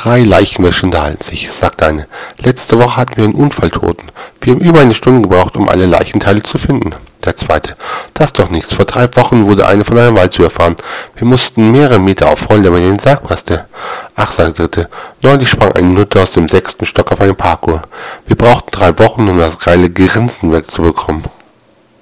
Drei Leichenwäsche unterhalten sich, sagt eine. Letzte Woche hatten wir einen Unfalltoten. Wir haben über eine Stunde gebraucht, um alle Leichenteile zu finden. Der zweite. Das ist doch nichts. Vor drei Wochen wurde eine von einem Wald überfahren. Wir mussten mehrere Meter aufrollen, damit er in den Sarg passte. Ach, sagt der dritte. Neulich sprang eine Nutte aus dem sechsten Stock auf einen Parkour. Wir brauchten drei Wochen, um das geile Grinsen wegzubekommen.